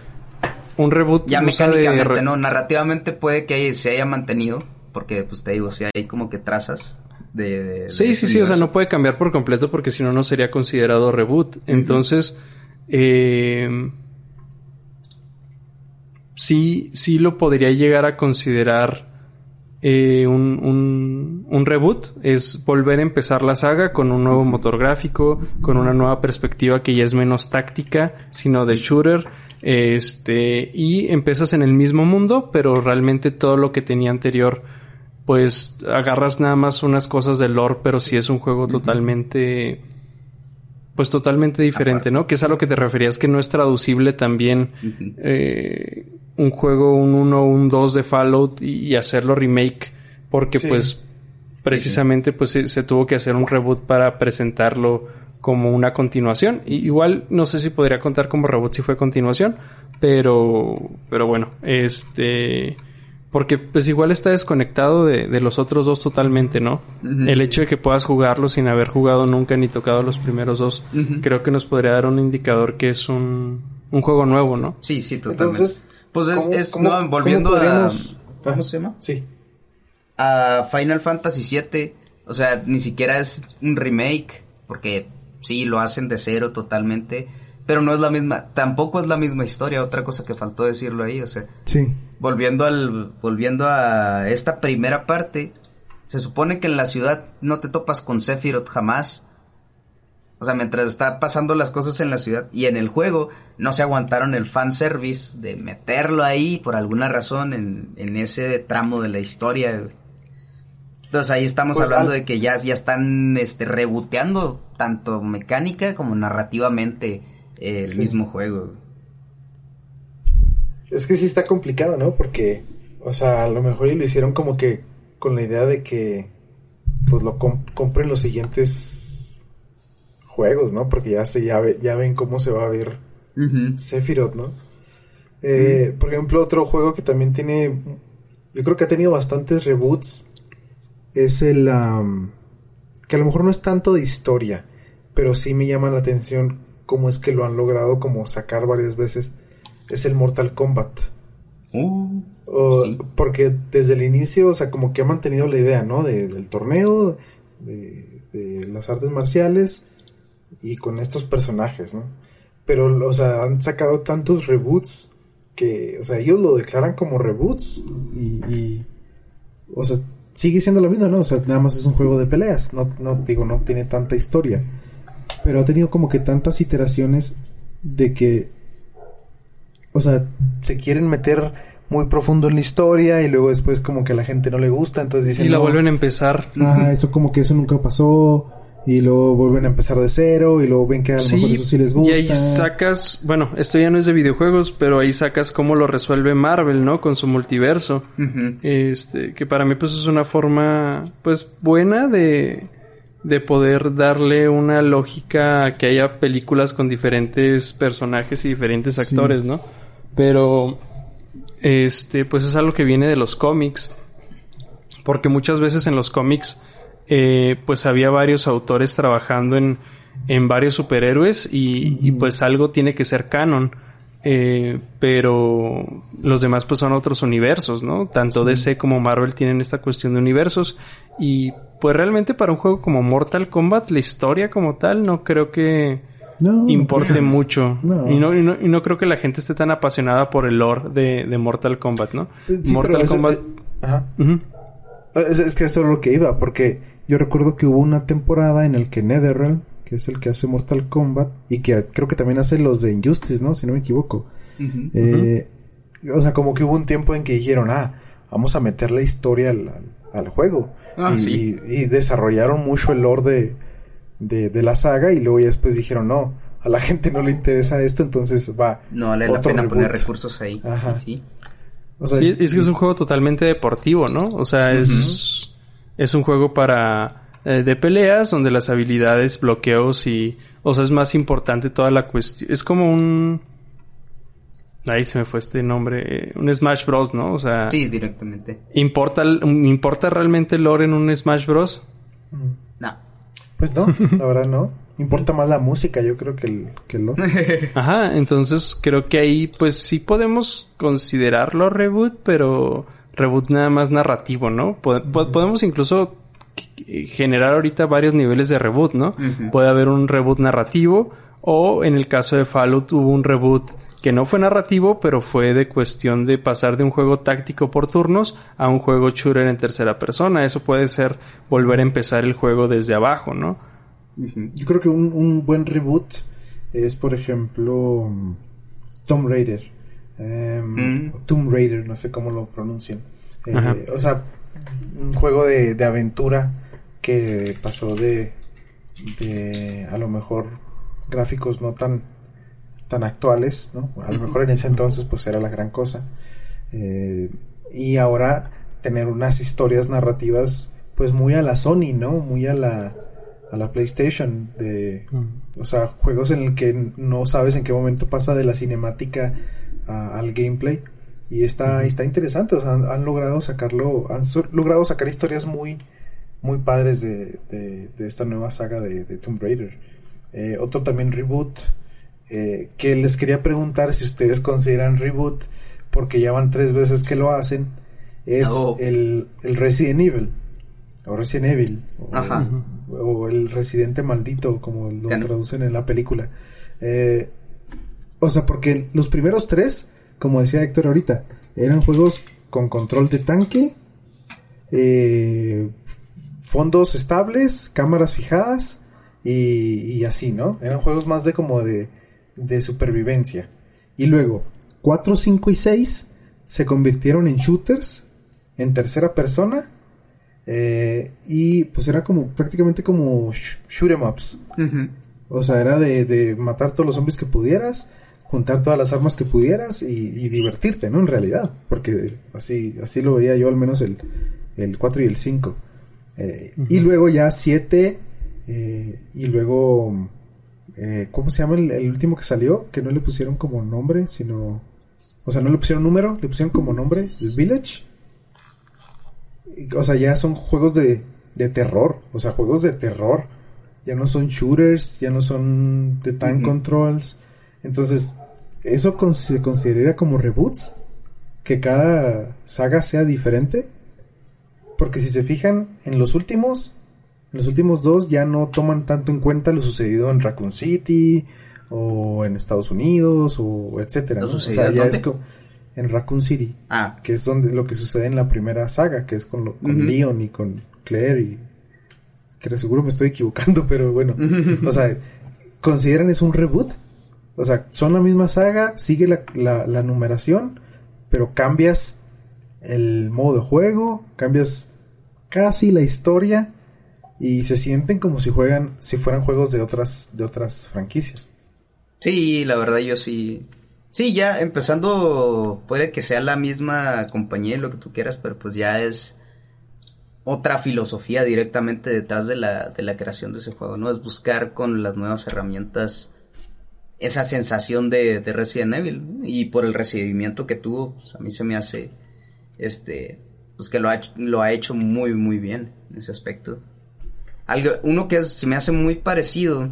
un reboot. Ya mecánicamente, no, narrativamente puede que se haya mantenido, porque pues te digo, sea, hay como que trazas de... sí, sí, sí, o sea, no puede cambiar por completo porque si no, no sería considerado reboot. Entonces, eh, sí, sí lo podría llegar a considerar eh, un, un, reboot. Es volver a empezar la saga con un nuevo motor gráfico, con una nueva perspectiva que ya es menos táctica, sino de shooter. Este, y empiezas en el mismo mundo, pero realmente todo lo que tenía anterior, pues agarras nada más unas cosas del lore, pero si es un juego totalmente pues totalmente diferente, ¿no? Que es a lo que te referías, que no es traducible también eh, un juego, un 1, un 2 de Fallout y, hacerlo remake, porque pues precisamente pues se, tuvo que hacer un reboot para presentarlo como una continuación. Y, igual no sé si podría contar como reboot si fue continuación, pero, pero bueno, este... Porque pues igual está desconectado de, de los otros dos totalmente, ¿no? El hecho de que puedas jugarlo sin haber jugado nunca ni tocado los primeros dos, creo que nos podría dar un indicador que es un, un juego nuevo, ¿no? Sí, sí, totalmente. Entonces, pues es, es no, volviendo a... ¿Cómo se llama? Sí. A Final Fantasy VII, o sea, ni siquiera es un remake, porque sí, lo hacen de cero totalmente pero no es la misma, tampoco es la misma historia, otra cosa que faltó decirlo ahí, o sea, sí. Volviendo al, volviendo a esta primera parte, se supone que en la ciudad no te topas con Sephiroth jamás, o sea, mientras está pasando las cosas en la ciudad y en el juego, no se aguantaron el fanservice de meterlo ahí por alguna razón en, en ese tramo de la historia. Entonces ahí estamos pues hablando de que ya, ya están este, reboteando tanto mecánica como narrativamente el mismo juego. Es que sí está complicado, ¿no? Porque, o sea, a lo mejor lo hicieron como que con la idea de que, pues lo compren los siguientes juegos, ¿no? Porque ya, se, ya, ya ven cómo se va a ver Sephiroth, ¿no? Eh, por ejemplo, otro juego que también tiene, yo creo que ha tenido bastantes reboots, es el, que a lo mejor no es tanto de historia, pero sí me llama la atención cómo es que lo han logrado como sacar varias veces, es el Mortal Kombat. Uh, porque desde el inicio, o sea, como que ha mantenido la idea, ¿no? del torneo, de, las artes marciales y con estos personajes, ¿no? Pero, o sea, han sacado tantos reboots que, o sea, ellos lo declaran como reboots y, y o sea, sigue siendo lo mismo, ¿no? O sea, nada más es un juego de peleas, no, no digo, no tiene tanta historia. Pero ha tenido como que tantas iteraciones de que, o sea, se quieren meter muy profundo en la historia y luego después como que a la gente no le gusta, entonces dicen... Y la vuelven a empezar. Ah, eso como que eso nunca pasó y luego vuelven a empezar de cero y luego ven que a lo mejor eso sí les gusta. Y ahí sacas, bueno, esto ya no es de videojuegos, pero ahí sacas cómo lo resuelve Marvel, ¿no? Con su multiverso. Este, que para mí pues es una forma pues buena de de poder darle una lógica a que haya películas con diferentes personajes y diferentes actores, ¿no? Pero este pues es algo que viene de los cómics porque muchas veces en los cómics eh, pues había varios autores trabajando en, en varios superhéroes y, y, pues algo tiene que ser canon eh, pero los demás pues son otros universos, ¿no? Tanto DC como Marvel tienen esta cuestión de universos y pues realmente para un juego como Mortal Kombat la historia como tal no creo que importe mucho Y, no, y, no, creo que la gente esté tan apasionada por el lore de, Mortal Kombat, ¿no? Mortal Kombat... Es, es, que eso es lo que iba, porque yo recuerdo que hubo una temporada en el que NetherRealm que es el que hace Mortal Kombat y que creo que también hace los de Injustice, ¿no? Si no me equivoco. Eh, o sea, como que hubo un tiempo en que dijeron, ah, vamos a meter la historia al, juego. Ah, y, y, desarrollaron mucho el lore de, de, la saga y luego ya después dijeron, no, a la gente no le interesa esto, entonces va. No vale la pena poner recursos ahí. Ajá. Sí. sí, es que es un juego totalmente deportivo, ¿no? O sea, es, es un juego para eh, de peleas donde las habilidades, bloqueos y... O sea, es más importante toda la cuestión. Es como un... Ahí se me fue este nombre. Un Smash Bros, ¿no? O sea... Sí, directamente. ¿Importa, ¿importa realmente el lore en un Smash Bros? No. Pues no, la verdad no. Importa más la música, yo creo que el, que el lore. Ajá, entonces creo que ahí pues sí podemos considerarlo reboot, pero reboot nada más narrativo, ¿no? Podemos incluso generar ahorita varios niveles de reboot, ¿no? Puede haber un reboot narrativo O en el caso de Fallout hubo un reboot que no fue narrativo, pero fue de cuestión de pasar de un juego táctico por turnos a un juego shooter en tercera persona. Eso puede ser volver a empezar el juego desde abajo, ¿no? Yo creo que un, buen reboot es, por ejemplo, Tomb Raider. Em, mm. Tomb Raider, no sé cómo lo pronuncian. Eh, o sea, un juego de, de aventura que pasó de, de a lo mejor gráficos no tan tan actuales, ¿no? A lo mejor en ese entonces pues era la gran cosa. Eh, y ahora tener unas historias narrativas pues muy a la Sony, ¿no? Muy a la, a la PlayStation, de, o sea, juegos en el que no sabes en qué momento pasa de la cinemática al gameplay. Y está, está interesante, o sea, han, logrado sacarlo, han logrado sacar historias muy, muy padres de, de, esta nueva saga de, Tomb Raider. Eh, otro también reboot eh, que les quería preguntar si ustedes consideran reboot, porque ya van tres veces que lo hacen, es el, el, Resident Evil, o Resident Evil, o, el Residente Maldito, como lo traducen en la película. Eh, o sea, porque los primeros tres, como decía Héctor ahorita, eran juegos con control de tanque, eh, fondos estables, cámaras fijadas y, y, así, ¿no? Eran juegos más de como de de supervivencia. Y luego, 4, 5 y 6 se convirtieron en shooters, en tercera persona. Eh, y pues era como prácticamente como shoot em ups. O sea, era de, matar todos los zombies que pudieras, juntar todas las armas que pudieras y, divertirte, ¿no? En realidad. Porque así, así lo veía yo al menos el, el 4 y el 5. Eh, y luego ya 7 eh, y luego eh, ¿Cómo se llama el, último que salió? Que no le pusieron como nombre, sino... O sea, no le pusieron número, le pusieron como nombre, el Village. O sea, ya son juegos de, de terror, o sea, juegos de terror. Ya no son shooters, ya no son de time controls. Entonces, ¿eso se consideraría como reboots? Que cada saga sea diferente. Porque si se fijan, en los últimos los últimos dos ya no toman tanto en cuenta lo sucedido en Raccoon City o en Estados Unidos o etcétera. O sea, ya es en Raccoon City, ah. que es donde lo que sucede en la primera saga, que es con, Leon y con Claire y que seguro me estoy equivocando, pero bueno, o sea, consideran es un reboot, o sea, son la misma saga, sigue la, la numeración, pero cambias el modo de juego, cambias casi la historia y se sienten como si juegan, si fueran juegos de otras, de otras franquicias. Sí, la verdad yo sí. Sí, ya empezando, puede que sea la misma compañía y lo que tú quieras, pero pues ya es otra filosofía directamente detrás de la, de la creación de ese juego, ¿no? Es buscar con las nuevas herramientas esa sensación de, de Resident Evil y por el recibimiento que tuvo, pues a mí se me hace, este, pues que lo ha, lo ha hecho muy, muy bien en ese aspecto uno que se me hace muy parecido,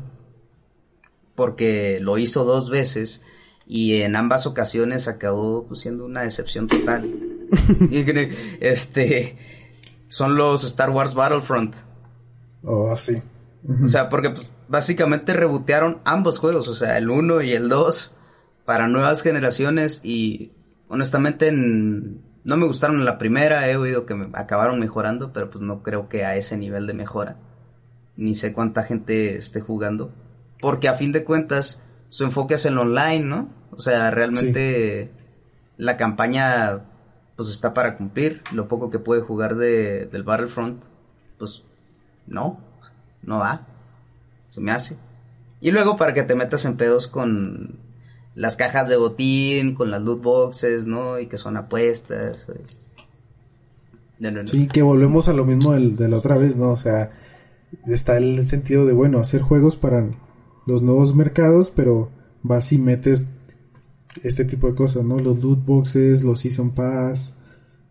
porque lo hizo dos veces y en ambas ocasiones acabó pues, siendo una decepción total. este, son los Star Wars Battlefront. Oh, sí. O sea, porque pues, básicamente rebotearon ambos juegos, o sea, el 1 y el 2 para nuevas generaciones y honestamente no me gustaron en la primera, he oído que me acabaron mejorando, pero pues no creo que a ese nivel de mejora ni sé cuánta gente esté jugando, porque a fin de cuentas su enfoque es el online, ¿no? O sea, realmente la campaña pues está para cumplir, lo poco que puede jugar de, del Battlefront, pues no, no va, se me hace. Y luego para que te metas en pedos con las cajas de botín, con las loot boxes, ¿no? Y que son apuestas. Sí, que volvemos a lo mismo de la otra vez, ¿no? O sea, está el sentido de, bueno, hacer juegos para los nuevos mercados, pero vas y metes este tipo de cosas, ¿no? Los loot boxes, los season pass,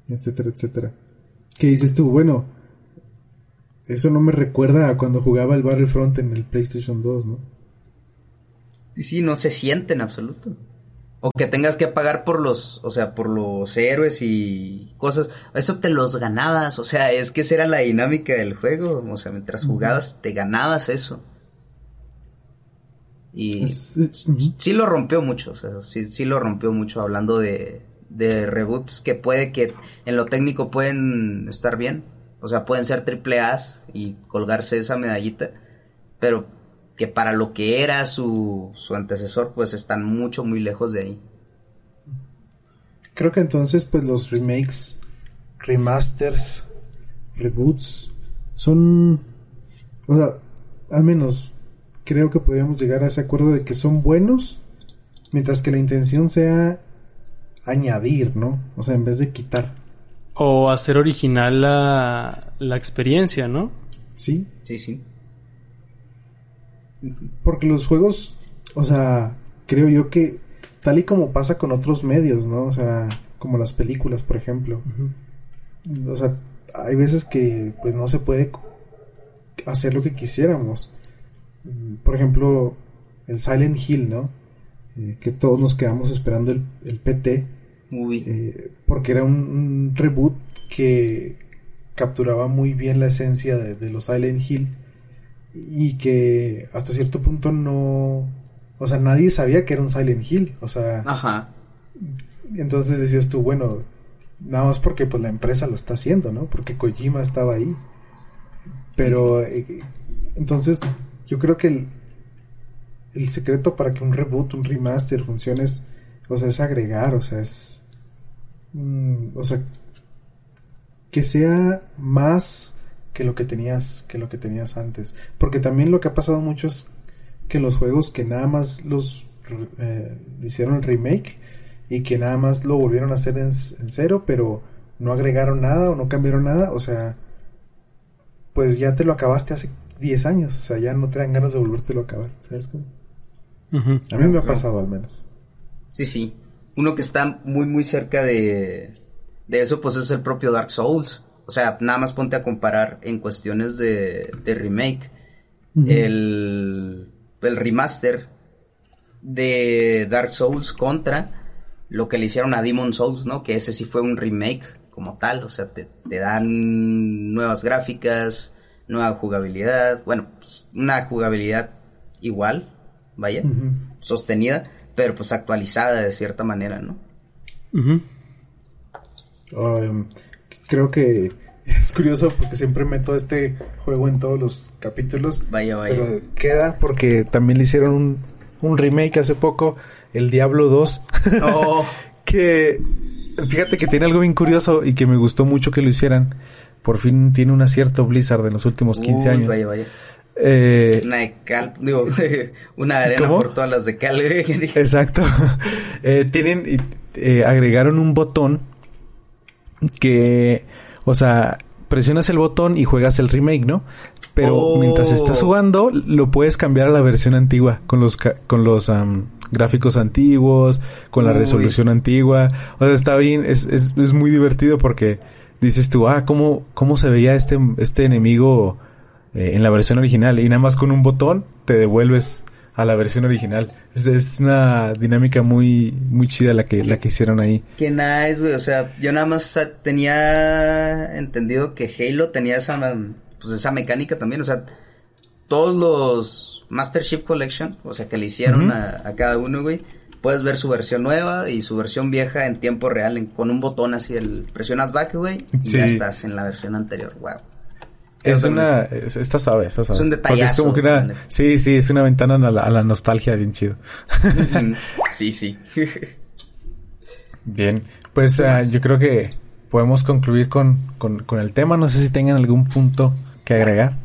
etcétera, etcétera. ¿Qué dices tú? Bueno, eso no me recuerda a cuando jugaba el Battlefront en el PlayStation 2, ¿no? Sí, no se siente en absoluto. O que tengas que pagar por los, o sea, por los héroes y cosas. Eso te los ganabas, o sea, es que esa era la dinámica del juego. O sea, mientras jugabas, te ganabas eso. Y sí lo rompió mucho, o sea, sí, sí lo rompió mucho hablando de, de reboots que puede que en lo técnico pueden estar bien, o sea, pueden ser triple A y colgarse esa medallita, pero que para lo que era su, su antecesor, pues están mucho, muy lejos de ahí. Creo que entonces, pues los remakes, remasters, reboots, son, o sea, al menos creo que podríamos llegar a ese acuerdo de que son buenos, mientras que la intención sea añadir, ¿no? O sea, en vez de quitar. O hacer original la, la experiencia, ¿no? Sí. Sí, sí. Porque los juegos, o sea, creo yo que tal y como pasa con otros medios, ¿no? O sea, como las películas, por ejemplo. O sea, hay veces que pues no se puede hacer lo que quisiéramos. Por ejemplo, el Silent Hill, ¿no? Eh, que todos nos quedamos esperando el, el PT. Eh, porque era un, reboot que capturaba muy bien la esencia de, los Silent Hill y que hasta cierto punto no... O sea, nadie sabía que era un Silent Hill. O sea... Ajá. Entonces decías tú, bueno, nada más porque pues la empresa lo está haciendo, ¿no? Porque Kojima estaba ahí. Pero eh, entonces yo creo que el, el secreto para que un reboot, un remaster funcione es, o sea, es agregar, o sea, es, mm, o sea, que sea más que lo que tenías, que lo que tenías antes. Porque también lo que ha pasado mucho es que los juegos que nada más los eh, hicieron el remake y que nada más lo volvieron a hacer en, en cero, pero no agregaron nada o no cambiaron nada, o sea, pues ya te lo acabaste hace 10 años, o sea, ya no te dan ganas de volvértelo a acabar, ¿sabes cómo? A mí me ha pasado al menos. Sí, sí. Uno que está muy, muy cerca de, de eso, pues es el propio Dark Souls. O sea, nada más ponte a comparar en cuestiones de, de remake. el, el remaster de Dark Souls contra lo que le hicieron a Demon Souls, ¿no? Que ese sí fue un remake como tal, o sea, te, te dan nuevas gráficas, nueva jugabilidad, bueno, pues, una jugabilidad igual, vaya, sostenida, pero pues actualizada de cierta manera, ¿no? Um, creo que es curioso porque siempre meto este juego en todos los capítulos. Vaya, vaya. Pero queda porque también le hicieron un, un remake hace poco, El Diablo 2. Oh. que fíjate que tiene algo bien curioso y que me gustó mucho que lo hicieran por fin tiene un acierto Blizzard en los últimos 15 años. Vaya, vaya. Eh, una de cal, digo, una arena por todas las de cal. Exacto. Eh, tienen, eh, agregaron un botón que, o sea, presionas el botón y juegas el remake, ¿no? Pero mientras estás oh. jugando, lo puedes cambiar a la versión antigua, con los, con los gráficos antiguos, con la resolución antigua. O sea, está bien, es, es, es muy divertido porque dices tú, ah, ¿cómo, cómo se veía este, este enemigo eh, en la versión original? Y nada más con un botón te devuelves a la versión original. Es, es una dinámica muy, muy chida la que, la que hicieron ahí. Qué nice, güey. O sea, yo nada más tenía entendido que Halo tenía esa, pues esa mecánica también. O sea, todos los Master Chief Collection, o sea, que le hicieron a, a cada uno, güey puedes ver su versión nueva y su versión vieja en tiempo real con un botón así el presionas back güey y ya estás en la versión anterior wow es una esta sabe esta sabe. Es un detalle es como que una, sí sí es una ventana a la, a la nostalgia bien chido. Sí sí. Bien pues uh, yo creo que podemos concluir con, con, con el tema. No sé si tengan algún punto que agregar.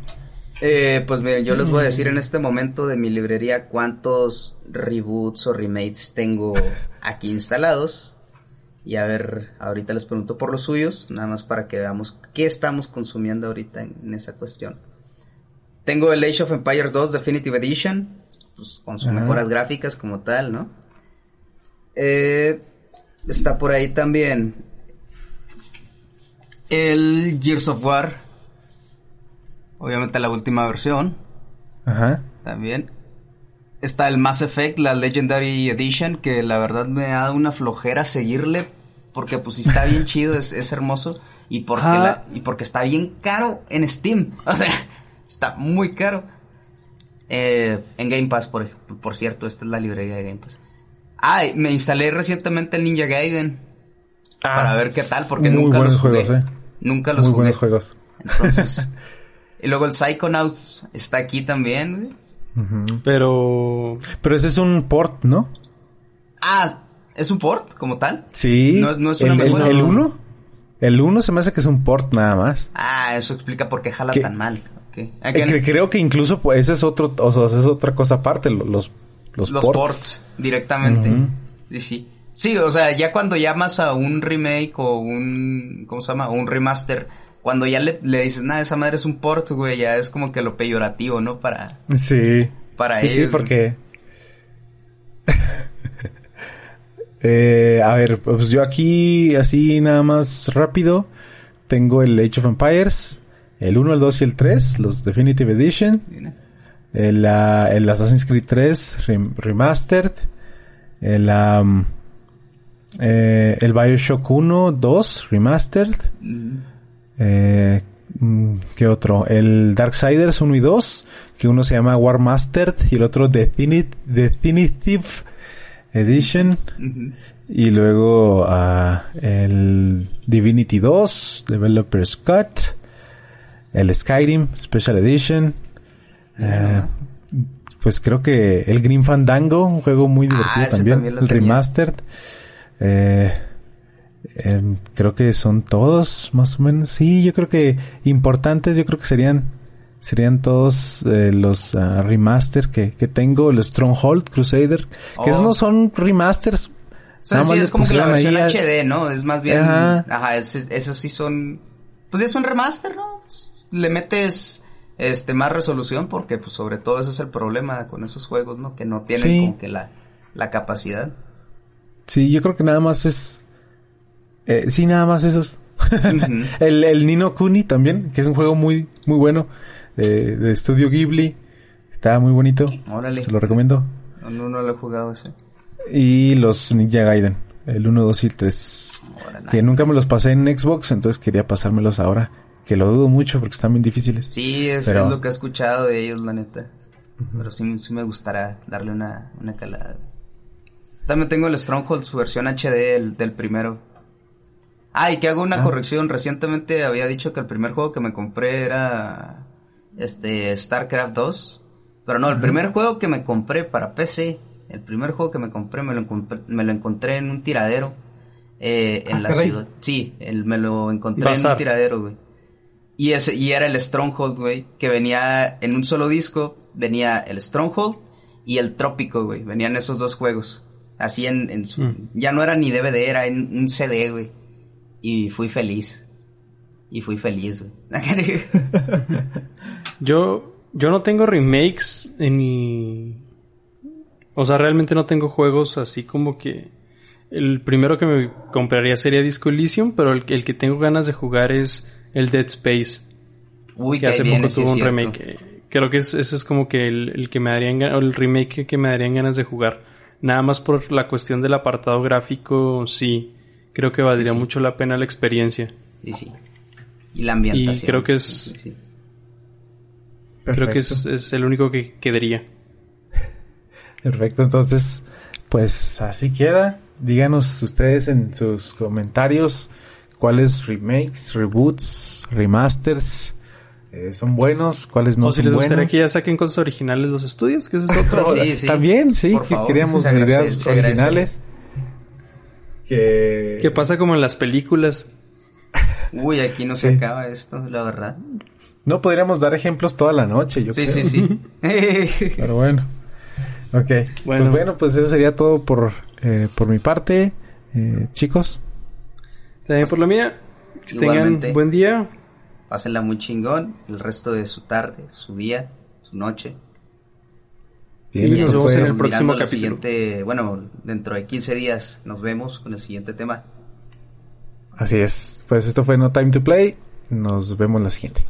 Eh, pues miren, yo les voy a decir en este momento de mi librería cuántos reboots o remakes tengo aquí instalados. Y a ver, ahorita les pregunto por los suyos, nada más para que veamos qué estamos consumiendo ahorita en, esa cuestión. Tengo el Age of Empires 2 Definitive Edition, pues con sus mejoras gráficas como tal, ¿no? Eh, está por ahí también el Gears of War Obviamente la última versión. Ajá. También. Está el Mass Effect, la Legendary Edition, que la verdad me ha dado una flojera seguirle. Porque pues está bien chido, es, es hermoso. Y porque, y porque está bien caro en Steam. O sea, está muy caro. Eh, en Game Pass, por, por cierto, esta es la librería de Game Pass. Ah, me instalé recientemente el Ninja Gaiden. Ah, para ver qué tal, porque nunca los jugué. Juegos, eh. Nunca los muy buenos juegos. Entonces. y luego el Psychonauts está aquí también, Pero. Pero ese es un port, ¿no? Ah, ¿es un port como tal? Sí. ¿No, es una el, el, 1? El 1 se me hace que es un port nada más. Ah, eso explica por qué jala tan mal. Eh, creo que incluso pues, ese es otro, o sea, es otra cosa aparte, los, los, ports. directamente. Sí, sí. Sí, o sea, ya cuando llamas a un remake o un, ¿cómo se llama? un remaster, cuando ya le, dices, nada, esa madre es un port, güey, ya es como que lo peyorativo, ¿no? Para... Sí. Para sí, Sí, porque... eh, a ver, pues yo aquí, así nada más rápido, tengo el Age of Empires, el 1, el 2 y el 3, los Definitive Edition, el, el Assassin's Creed 3 Remastered, el... Um, eh, el Bioshock 1, 2, Remastered. Eh, mm, ¿Qué otro? El Darksiders 1 y 2, que uno se llama War Mastered y el otro Definitive Edition. Y luego uh, el Divinity 2, Developer's Cut. El Skyrim Special Edition. Eh, pues creo que el Green Fandango, un juego muy ah, divertido también. el Remastered. Eh, em, creo que son todos, más o menos. Sí, yo creo que importantes, yo creo que serían serían todos eh, los uh, remaster que, que tengo, el Stronghold Crusader, que esos no oh. son remasters. sí, es como que la versión HD, ¿no? Es más bien... Ajá, esos sí son... Pues es un remaster, ¿no? Pues, le metes este más resolución porque pues sobre todo ese es el problema con esos juegos, ¿no? Que no tienen como que la, la capacidad. Sí, yo creo que nada más es. Eh, sí, nada más esos. el, el Nino Kuni también, que es un juego muy, muy bueno. De, de Estudio Ghibli. Está muy bonito. Órale. Se lo recomiendo. No, no, lo he jugado ese. Y los Ninja Gaiden. El 1, 2 y 3. que nunca me los pasé en Xbox, entonces quería pasármelos ahora. Que lo dudo mucho porque están bien difíciles. Sí, eso es lo que he escuchado de ellos, la neta. Pero sí, sí me gustaría darle una, una calada. También tengo el Stronghold, su versión HD del, primero. Ah, y que hago una ah. corrección. Recientemente había dicho que el primer juego que me compré era este StarCraft 2. Pero no, el primer juego que me compré para PC, el primer juego que me compré me lo, me lo encontré en un tiradero eh, en ah, la ciudad. Sí, me lo encontré en un tiradero, güey. Y, ese, y era el Stronghold, güey, que venía en un solo disco, venía el Stronghold y el Trópico, güey. Venían esos dos juegos. Así en, en su... Mm. Ya no era ni DVD, era en un CD, güey. Y fui feliz. Y fui feliz, güey. yo, yo no tengo remakes en mi... O sea, realmente no tengo juegos así como que... El primero que me compraría sería Disco Elysium, pero el, que tengo ganas de jugar es el Dead Space. Uy, que hace poco tuvo un remake. Creo que ese es como que el, el que me darían el remake que me darían ganas de jugar. Nada más por la cuestión del apartado gráfico, sí. Creo que valdría mucho la pena la experiencia. Sí, sí. Y la ambientación. Y creo que es... Creo que es, el único que quedaría. Perfecto, entonces, pues así queda. Díganos ustedes en sus comentarios cuáles remakes, reboots, remasters eh, son buenos, cuáles no o si les gustaría que ya saquen cosas originales los estudios, que eso es otro. sí, sí. También, sí, que queríamos ideas originales. Que... ¿Qué pasa como en las películas? Uy, aquí no se acaba esto, la verdad. No podríamos dar ejemplos toda la noche, yo sí, creo. Sí, sí, sí. Pero bueno. Ok. Bueno. Pues bueno, pues eso sería todo por, eh, por mi parte. Eh, chicos. También por la mía. Que tengan buen día. Pásenla muy chingón el resto de su tarde, su día, su noche. Y nos vemos en el próximo capítulo. Siguiente, bueno, dentro de 15 días nos vemos con el siguiente tema. Así es. Pues esto fue No Time to Play. Nos vemos la siguiente.